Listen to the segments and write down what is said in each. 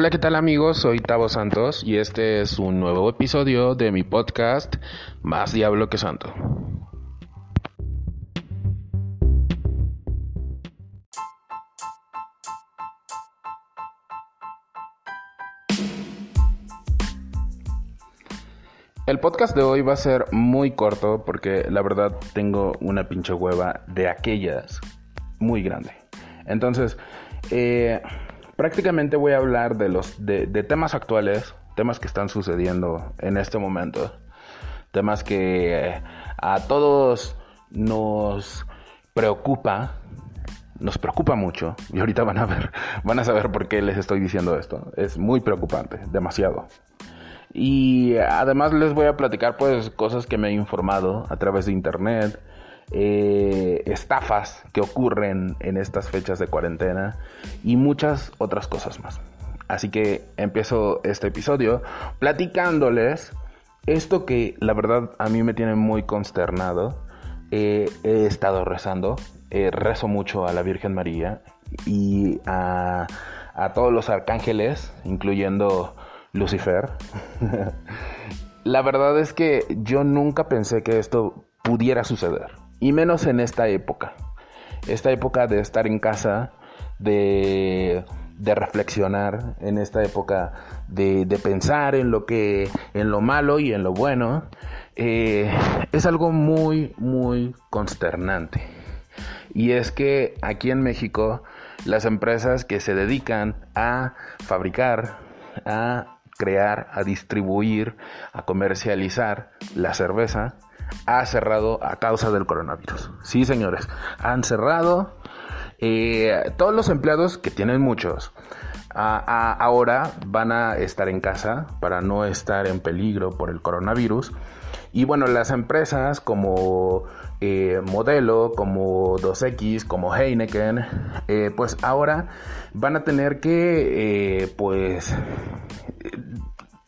Hola, ¿qué tal amigos? Soy Tavo Santos y este es un nuevo episodio de mi podcast Más Diablo que Santo. El podcast de hoy va a ser muy corto porque la verdad tengo una pinche hueva de aquellas muy grande. Entonces, eh, prácticamente voy a hablar de los de, temas actuales, temas que están sucediendo en este momento, temas que eh, a todos nos preocupa, nos preocupa mucho y ahorita van a ver, van a saber por qué les estoy diciendo esto. Es muy preocupante, demasiado. Y además les voy a platicar pues cosas que me he informado a través de internet, eh, estafas que ocurren en estas fechas de cuarentena y muchas otras cosas más. Así que empiezo este episodio platicándoles esto que la verdad a mí me tiene muy consternado. he estado rezando, eh, rezo mucho a la Virgen María y a, a todos los arcángeles, incluyendo Lucifer. la verdad es que yo nunca pensé que esto pudiera suceder. Y menos en esta época. Esta época de estar en casa, de, de reflexionar, en esta época de, de, pensar en lo que, en lo malo y en lo bueno, eh, es algo muy, muy consternante. Y es que aquí en México, las empresas que se dedican a fabricar, a crear, a distribuir, a comercializar la cerveza, ha cerrado a causa del coronavirus. Sí, señores, han cerrado. Eh, todos los empleados, que tienen muchos, ahora van a estar en casa para no estar en peligro por el coronavirus. Y bueno, las empresas como eh, Modelo, como 2X, como Heineken, eh, pues ahora van a tener que, pues,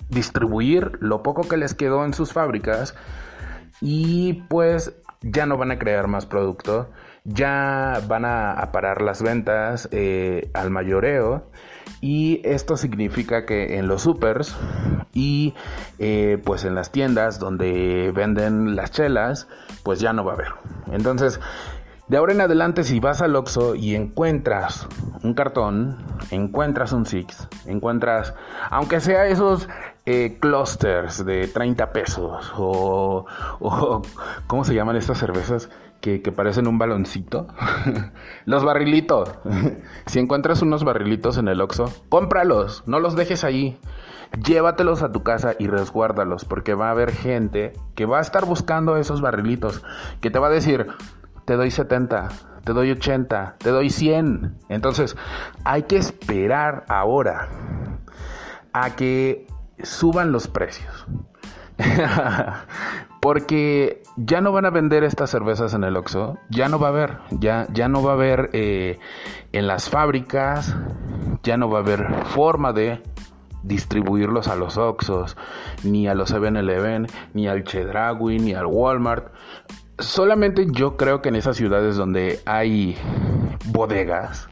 distribuir lo poco que les quedó en sus fábricas y pues ya no van a crear más producto, ya van a, parar las ventas eh, al mayoreo y esto significa que en los supers y eh, pues en las tiendas donde venden las chelas pues ya no va a haber. Entonces de ahora en adelante, si vas al Oxxo y encuentras un cartón, encuentras un Six, encuentras, aunque sea esos eh, clusters de 30 pesos o, ¿cómo se llaman estas cervezas? Que, parecen un baloncito. los barrilitos. si encuentras unos barrilitos en el Oxxo, cómpralos, no los dejes ahí. Llévatelos a tu casa y resguárdalos, porque va a haber gente que va a estar buscando esos barrilitos, que te va a decir, te doy 70, te doy 80, te doy 100. Entonces, hay que esperar ahora a que suban los precios. Porque ya no van a vender estas cervezas en el Oxxo, ya no va a haber, ya, ya no va a haber eh, en las fábricas, ya no va a haber forma de distribuirlos a los Oxxos, ni a los 7-Eleven, ni al Chedraui, ni al Walmart solamente yo creo que en esas ciudades donde hay bodegas,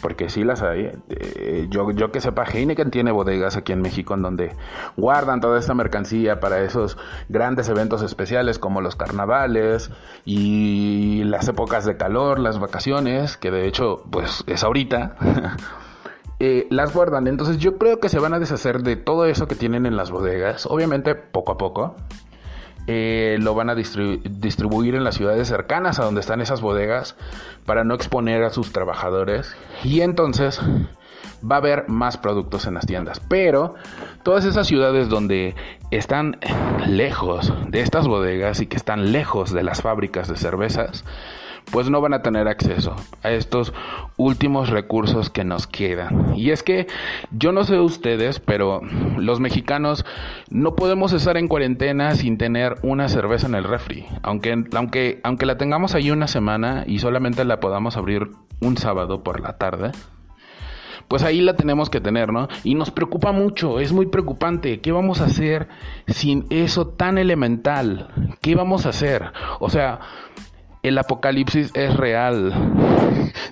porque sí las hay, eh, yo, yo que sepa, Heineken tiene bodegas aquí en México en donde guardan toda esta mercancía para esos grandes eventos especiales como los carnavales y las épocas de calor, las vacaciones, que de hecho pues es ahorita. Eh, las guardan. Entonces yo creo que se van a deshacer de todo eso que tienen en las bodegas, obviamente poco a poco, eh, lo van a distribuir en las ciudades cercanas a donde están esas bodegas para no exponer a sus trabajadores y entonces va a haber más productos en las tiendas. Pero todas esas ciudades donde están lejos de estas bodegas y que están lejos de las fábricas de cervezas, pues no van a tener acceso a estos últimos recursos que nos quedan. Y es que yo no sé ustedes, pero los mexicanos no podemos estar en cuarentena sin tener una cerveza en el refri. Aunque, aunque, aunque la tengamos ahí una semana y solamente la podamos abrir un sábado por la tarde, pues ahí la tenemos que tener, ¿no? Y nos preocupa mucho, es muy preocupante. ¿Qué vamos a hacer sin eso tan elemental? ¿Qué vamos a hacer? O sea, el apocalipsis es real.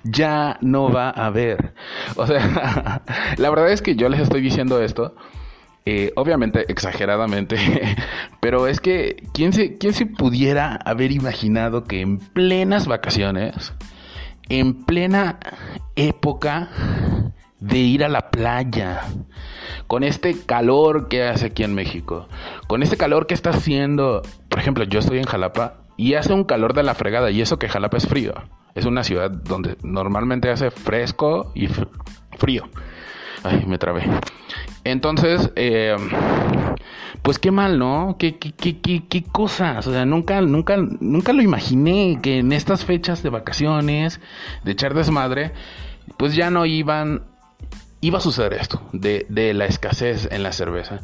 Ya no va a haber. O sea, la verdad es que yo les estoy diciendo esto. Eh, obviamente exageradamente, pero es que ¿quién se, ¿quién se pudiera haber imaginado que en plenas vacaciones, en plena época de ir a la playa, con este calor que hace aquí en México, con este calor que está haciendo, por ejemplo, yo estoy en Jalapa y hace un calor de la fregada y eso que Jalapa es frío, es una ciudad donde normalmente hace fresco y frío. Ay, me trabé. Entonces, eh, pues qué mal, ¿no? ¿Qué, qué, cosas. O sea, nunca, nunca, nunca lo imaginé que en estas fechas de vacaciones, de echar desmadre, pues ya no iban iba a suceder esto, de, de la escasez en la cerveza.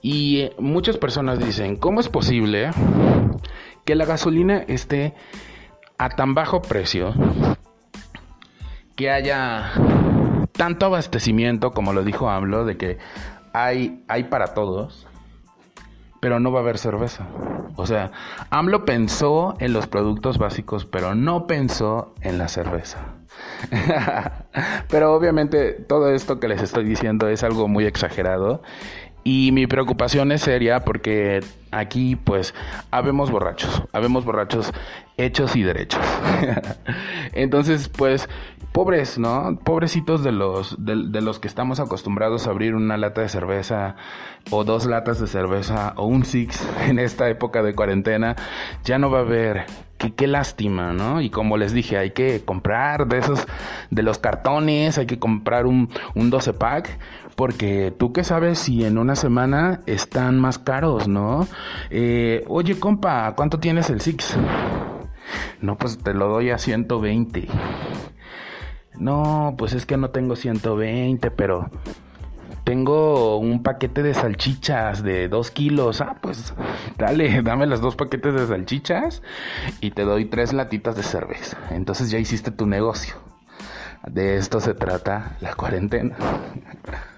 Y eh, muchas personas dicen, ¿cómo es posible que la gasolina esté a tan bajo precio que haya tanto abastecimiento, como lo dijo AMLO, de que hay, hay para todos, pero no va a haber cerveza. O sea, AMLO pensó en los productos básicos, pero no pensó en la cerveza. Pero obviamente todo esto que les estoy diciendo es algo muy exagerado y mi preocupación es seria porque aquí pues habemos borrachos, habemos borrachos hechos y derechos. Entonces pues pobres, ¿no? Pobrecitos de los, de, los que estamos acostumbrados a abrir una lata de cerveza o dos latas de cerveza o un six en esta época de cuarentena, ya no va a haber qué, lástima, ¿no? Y como les dije, hay que comprar de esos, de los cartones, hay que comprar un, un 12 pack, porque tú qué sabes si en una semana están más caros, ¿no? Eh, oye, compa, ¿cuánto tienes el Six? No, pues te lo doy a 120. No, pues es que no tengo 120, pero tengo un paquete de salchichas de dos kilos. Ah, pues dale, dame las dos paquetes de salchichas y te doy tres latitas de cerveza. Entonces ya hiciste tu negocio. De esto se trata la cuarentena.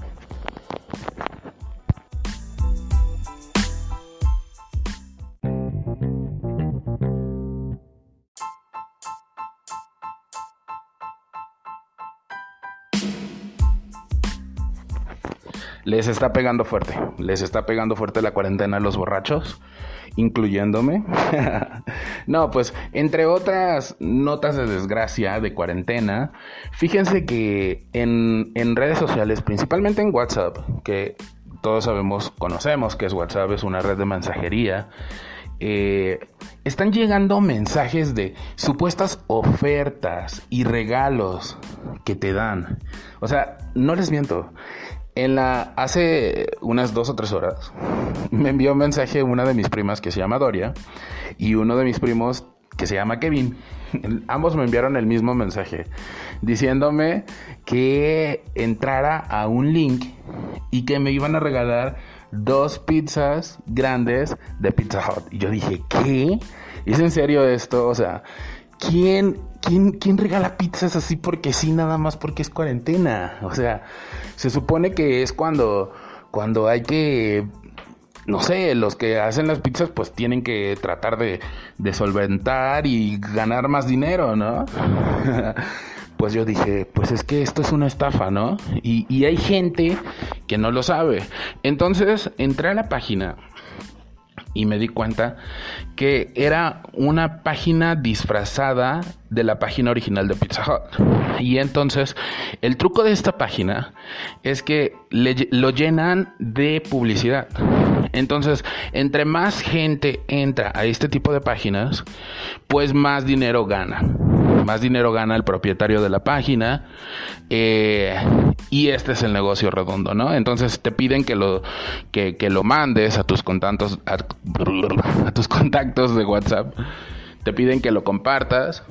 les está pegando fuerte. Les está pegando fuerte la cuarentena a los borrachos, incluyéndome. no, pues entre otras notas de desgracia de cuarentena, fíjense que en, en redes sociales, principalmente en WhatsApp, que todos sabemos, conocemos que es WhatsApp, es una red de mensajería. Eh, están llegando mensajes de supuestas ofertas y regalos que te dan. O sea, no les miento. En la, hace unas dos o tres horas me envió un mensaje una de mis primas que se llama Doria y uno de mis primos que se llama Kevin. Ambos me enviaron el mismo mensaje diciéndome que entrara a un link y que me iban a regalar dos pizzas grandes de Pizza Hut. Y yo dije, ¿qué? ¿Es en serio esto? O sea, ¿quién ¿quién, ¿quién regala pizzas así porque sí, nada más porque es cuarentena? O sea, se supone que es cuando, cuando hay que no sé, los que hacen las pizzas pues tienen que tratar de, solventar y ganar más dinero, ¿no? pues yo dije, pues es que esto es una estafa, ¿no? Y, y hay gente que no lo sabe. Entonces entré a la página y me di cuenta que era una página disfrazada de la página original de Pizza Hut. Y entonces el truco de esta página es que lo llenan de publicidad. Entonces, entre más gente entra a este tipo de páginas, pues más dinero gana más dinero gana el propietario de la página eh, y este es el negocio redondo, ¿no? Entonces te piden que lo, que, lo mandes a tus contactos, a tus contactos de WhatsApp te piden que lo compartas,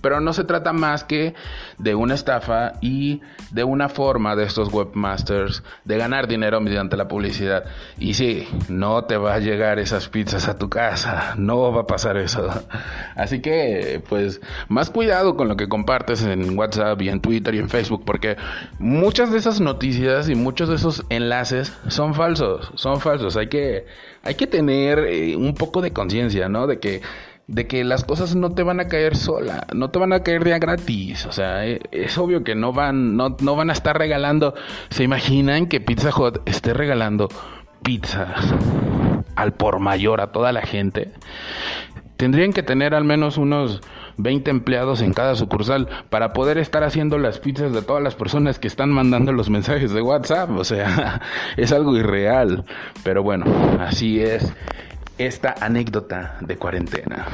pero no se trata más que de una estafa y de una forma de estos webmasters de ganar dinero mediante la publicidad. Y sí, no te va a llegar esas pizzas a tu casa, no va a pasar eso. Así que, pues, más cuidado con lo que compartes en WhatsApp y en Twitter y en Facebook, porque muchas de esas noticias y muchos de esos enlaces son falsos, son falsos. Hay que, hay que tener eh, un poco de conciencia, ¿no? De que de que las cosas no te van a caer sola, no te van a caer ya gratis, o sea, e, es, obvio que no van, no, no van a estar regalando, ¿se imaginan que Pizza Hut esté regalando pizzas al por mayor a toda la gente? Tendrían que tener al menos unos 20 empleados en cada sucursal para poder estar haciendo las pizzas de todas las personas que están mandando los mensajes de WhatsApp. O sea, es algo irreal. Pero bueno, así es esta anécdota de cuarentena.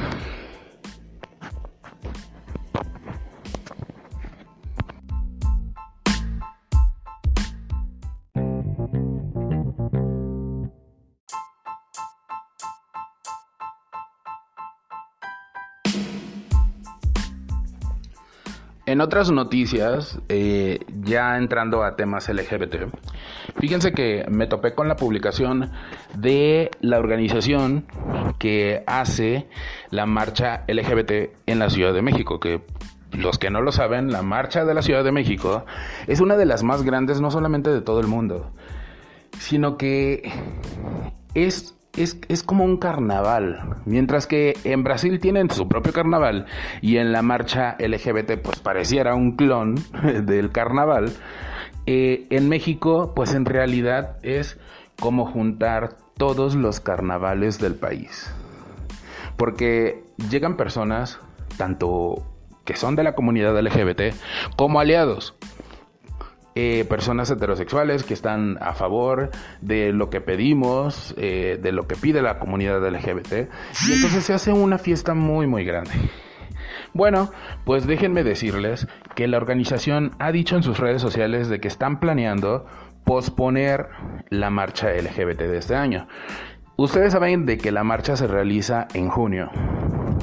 Otras noticias, eh, ya entrando a temas LGBT, fíjense que me topé con la publicación de la organización que hace la marcha LGBT en la Ciudad de México, que los que no lo saben, la marcha de la Ciudad de México es una de las más grandes no solamente de todo el mundo, sino que es es, como un carnaval. Mientras que en Brasil tienen su propio carnaval y en la marcha LGBT pues pareciera un clon del carnaval, eh, en México pues en realidad es como juntar todos los carnavales del país. Porque llegan personas, tanto que son de la comunidad LGBT, como aliados. Eh, personas heterosexuales que están a favor de lo que pedimos, eh, de lo que pide la comunidad LGBT, y entonces se hace una fiesta muy muy grande. Bueno, pues déjenme decirles que la organización ha dicho en sus redes sociales de que están planeando posponer la marcha LGBT de este año. Ustedes saben de que la marcha se realiza en junio.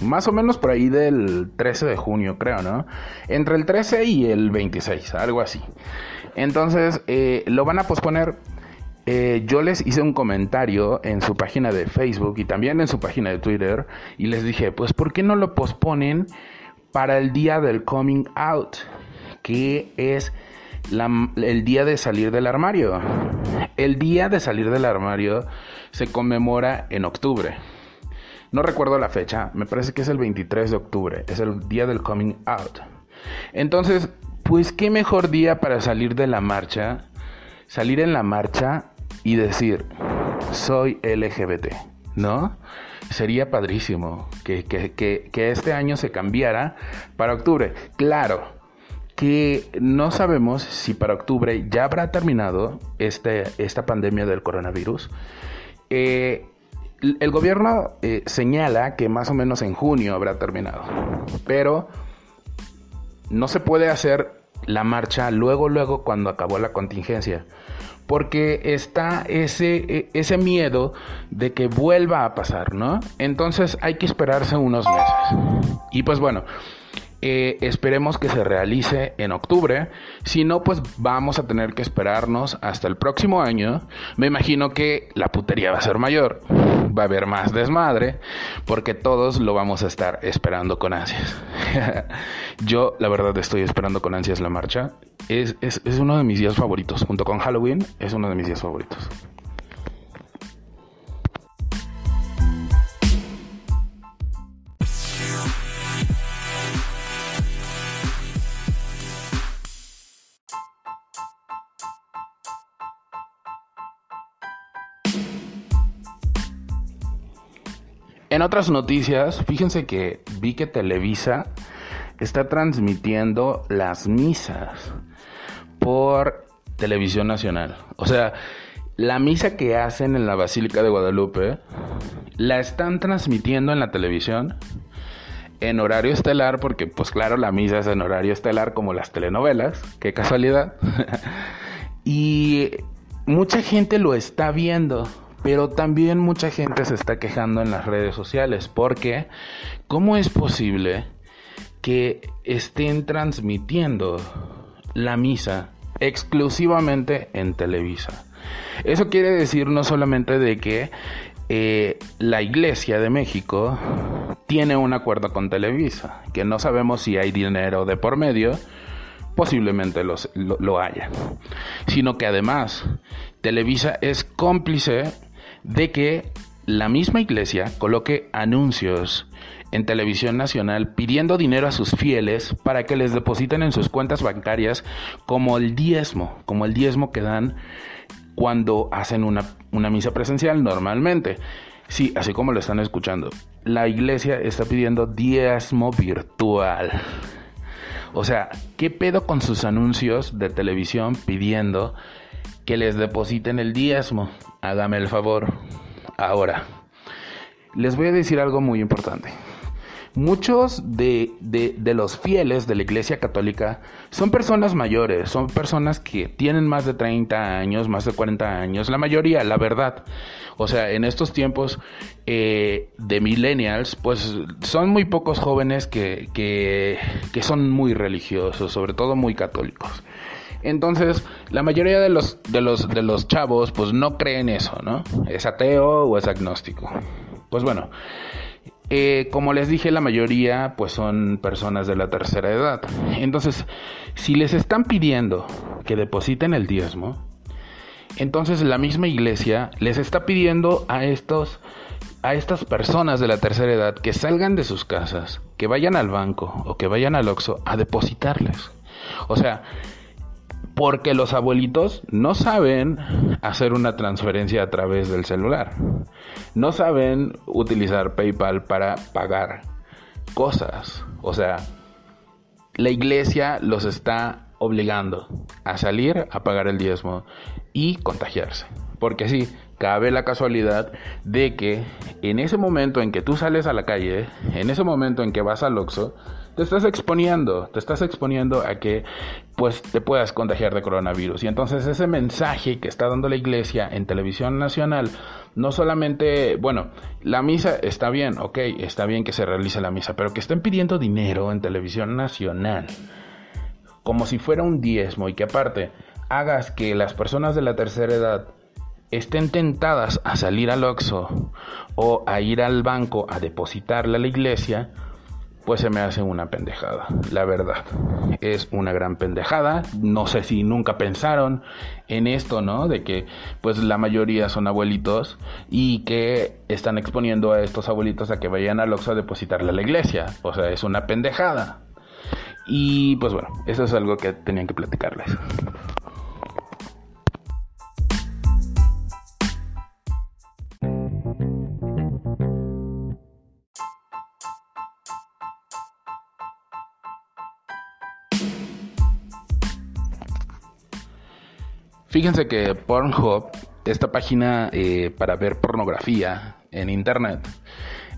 Más o menos por ahí del 13 de junio, creo, ¿no? Entre el 13 y el 26, algo así. Entonces, eh, lo van a posponer. Eh, yo les hice un comentario en su página de Facebook y también en su página de Twitter y les dije, pues, ¿por qué no lo posponen para el día del coming out? Que es el día de salir del armario. El día de salir del armario se conmemora en octubre. No recuerdo la fecha, me parece que es el 23 de octubre, es el día del coming out. Entonces, pues qué mejor día para salir de la marcha, salir en la marcha y decir, soy LGBT, ¿no? Sería padrísimo que, que este año se cambiara para octubre. Claro, que no sabemos si para octubre ya habrá terminado este, esta pandemia del coronavirus. Eh, el gobierno eh, señala que más o menos en junio habrá terminado, pero no se puede hacer la marcha luego, luego cuando acabó la contingencia, porque está ese, e, ese miedo de que vuelva a pasar, ¿no? Entonces hay que esperarse unos meses. Y pues bueno, eh, esperemos que se realice en octubre. Si no, pues vamos a tener que esperarnos hasta el próximo año. Me imagino que la putería va a ser mayor. Va a haber más desmadre. Porque todos lo vamos a estar esperando con ansias. Yo, la verdad, estoy esperando con ansias la marcha. Es, es, es uno de mis días favoritos. Junto con Halloween, es uno de mis días favoritos. En otras noticias, fíjense que vi que Televisa está transmitiendo las misas por televisión nacional. O sea, la misa que hacen en la Basílica de Guadalupe la están transmitiendo en la televisión en horario estelar, porque pues claro, la misa es en horario estelar como las telenovelas, qué casualidad. y mucha gente lo está viendo. Pero también mucha gente se está quejando en las redes sociales porque ¿cómo es posible que estén transmitiendo la misa exclusivamente en Televisa? Eso quiere decir no solamente de que eh, la Iglesia de México tiene un acuerdo con Televisa, que no sabemos si hay dinero de por medio, posiblemente lo, lo haya, sino que además Televisa es cómplice de que la misma iglesia coloque anuncios en televisión nacional pidiendo dinero a sus fieles para que les depositen en sus cuentas bancarias como el diezmo, como el diezmo que dan cuando hacen una, una misa presencial normalmente. Sí, así como lo están escuchando. La iglesia está pidiendo diezmo virtual. O sea, ¿qué pedo con sus anuncios de televisión pidiendo que les depositen el diezmo? Hágame el favor. Ahora, les voy a decir algo muy importante. Muchos de, los fieles de la Iglesia Católica son personas mayores, son personas que tienen más de 30 años, más de 40 años, la mayoría, la verdad. O sea, en estos tiempos eh, de millennials, pues son muy pocos jóvenes que, que, que son muy religiosos, sobre todo muy católicos. Entonces, la mayoría de los, de los, de los chavos, pues no creen eso, ¿no? Es ateo o es agnóstico. Pues bueno, eh, como les dije, la mayoría pues son personas de la tercera edad. Entonces, si les están pidiendo que depositen el diezmo, entonces la misma iglesia les está pidiendo a estos a estas personas de la tercera edad que salgan de sus casas, que vayan al banco o que vayan al Oxxo a depositarles. O sea, porque los abuelitos no saben hacer una transferencia a través del celular. No saben utilizar PayPal para pagar cosas. O sea, la iglesia los está obligando a salir a pagar el diezmo y contagiarse. Porque sí, cabe la casualidad de que en ese momento en que tú sales a la calle, en ese momento en que vas al Oxxo, te estás exponiendo, te estás exponiendo a que pues te puedas contagiar de coronavirus. Y entonces ese mensaje que está dando la iglesia en televisión nacional, no solamente, bueno, la misa está bien, ok, está bien que se realice la misa, pero que estén pidiendo dinero en televisión nacional, como si fuera un diezmo y que aparte hagas que las personas de la tercera edad estén tentadas a salir al Oxxo o a ir al banco a depositarle a la iglesia, pues se me hace una pendejada, la verdad. Es una gran pendejada. No sé si nunca pensaron en esto, ¿no? De que pues la mayoría son abuelitos y que están exponiendo a estos abuelitos a que vayan al Oxxo a depositarle a la iglesia. O sea, es una pendejada. Y pues bueno, eso es algo que tenían que platicarles. Fíjense que Pornhub, esta página eh, para ver pornografía en internet,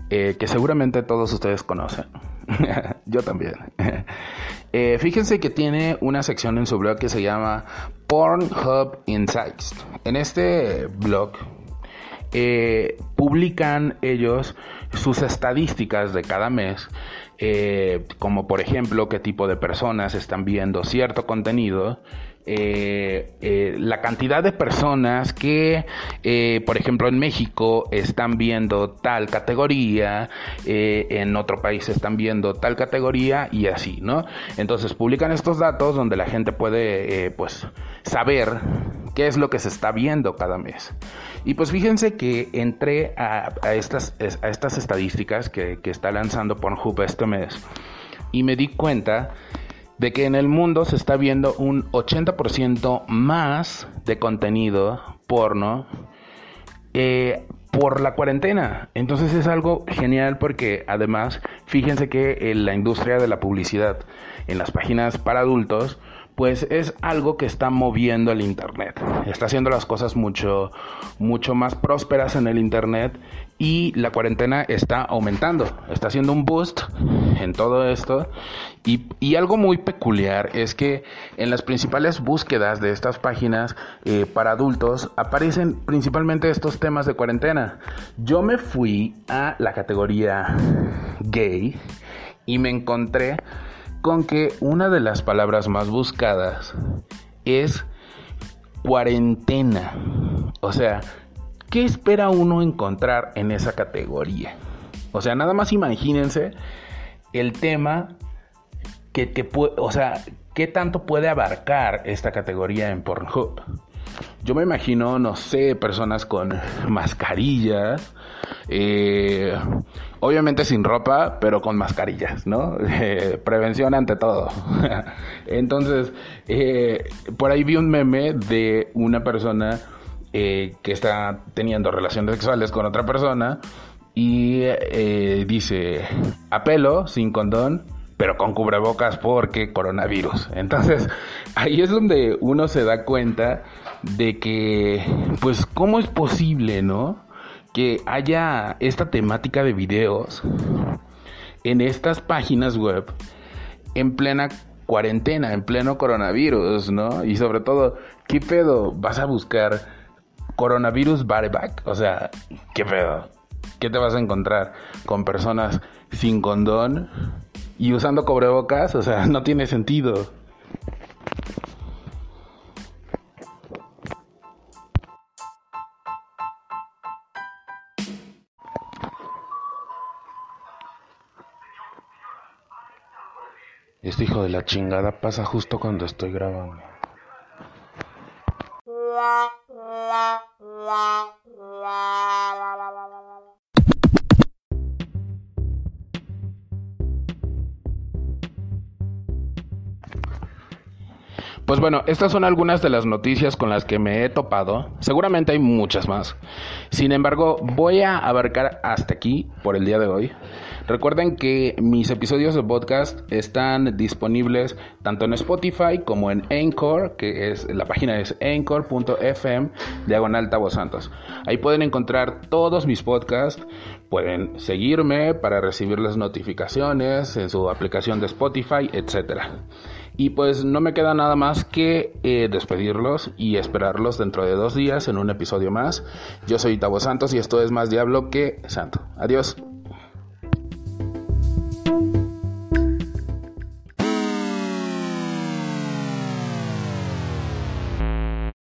eh, que seguramente todos ustedes conocen, yo también. Eh, fíjense que tiene una sección en su blog que se llama Pornhub Insights. En este blog publican ellos sus estadísticas de cada mes, como por ejemplo qué tipo de personas están viendo cierto contenido eh, eh, la cantidad de personas que, eh, por ejemplo, en México están viendo tal categoría, en otro país están viendo tal categoría y así, ¿no? Entonces publican estos datos donde la gente puede, pues, saber qué es lo que se está viendo cada mes. Y pues fíjense que entré a, estas, a estas estadísticas que, que está lanzando Pornhub este mes y me di cuenta de que en el mundo se está viendo un 80% más de contenido porno eh, por la cuarentena. Entonces es algo genial porque además fíjense que en la industria de la publicidad en las páginas para adultos pues es algo que está moviendo el internet. Está haciendo las cosas mucho mucho más prósperas en el internet y la cuarentena está aumentando, está haciendo un boost en todo esto y, algo muy peculiar es que en las principales búsquedas de estas páginas eh, para adultos aparecen principalmente estos temas de cuarentena. Yo me fui a la categoría gay y me encontré con que una de las palabras más buscadas es cuarentena. O sea, ¿qué espera uno encontrar en esa categoría? O sea, nada más imagínense el tema que, que o sea, qué tanto puede abarcar esta categoría en Pornhub. Yo me imagino, no sé, personas con mascarillas, Eh, obviamente sin ropa, pero con mascarillas, ¿no? Eh, prevención ante todo. Entonces, eh, por ahí vi un meme de una persona que está teniendo relaciones sexuales con otra persona y dice, apelo sin condón, pero con cubrebocas porque coronavirus. Entonces, ahí es donde uno se da cuenta de que, pues, ¿cómo es posible, no? Que haya esta temática de videos en estas páginas web en plena cuarentena, en pleno coronavirus, ¿no? Y sobre todo, ¿qué pedo? ¿Vas a buscar coronavirus bareback? O sea, ¿qué pedo? ¿Qué te vas a encontrar con personas sin condón? y usando cobrebocas, o sea, no tiene sentido. Hijo de la chingada pasa justo cuando estoy grabando. Pues bueno, estas son algunas de las noticias con las que me he topado. Seguramente hay muchas más. Sin embargo, voy a abarcar hasta aquí por el día de hoy. Recuerden que mis episodios de podcast están disponibles tanto en Spotify como en Anchor, que es la página es anchor.fm diagonal Tavo Santos. Ahí pueden encontrar todos mis podcasts, pueden seguirme para recibir las notificaciones en su aplicación de Spotify, etcétera. Y pues no me queda nada más que eh, despedirlos y esperarlos dentro de dos días en un episodio más. Yo soy Tavo Santos y esto es más Diablo que Santo. Adiós.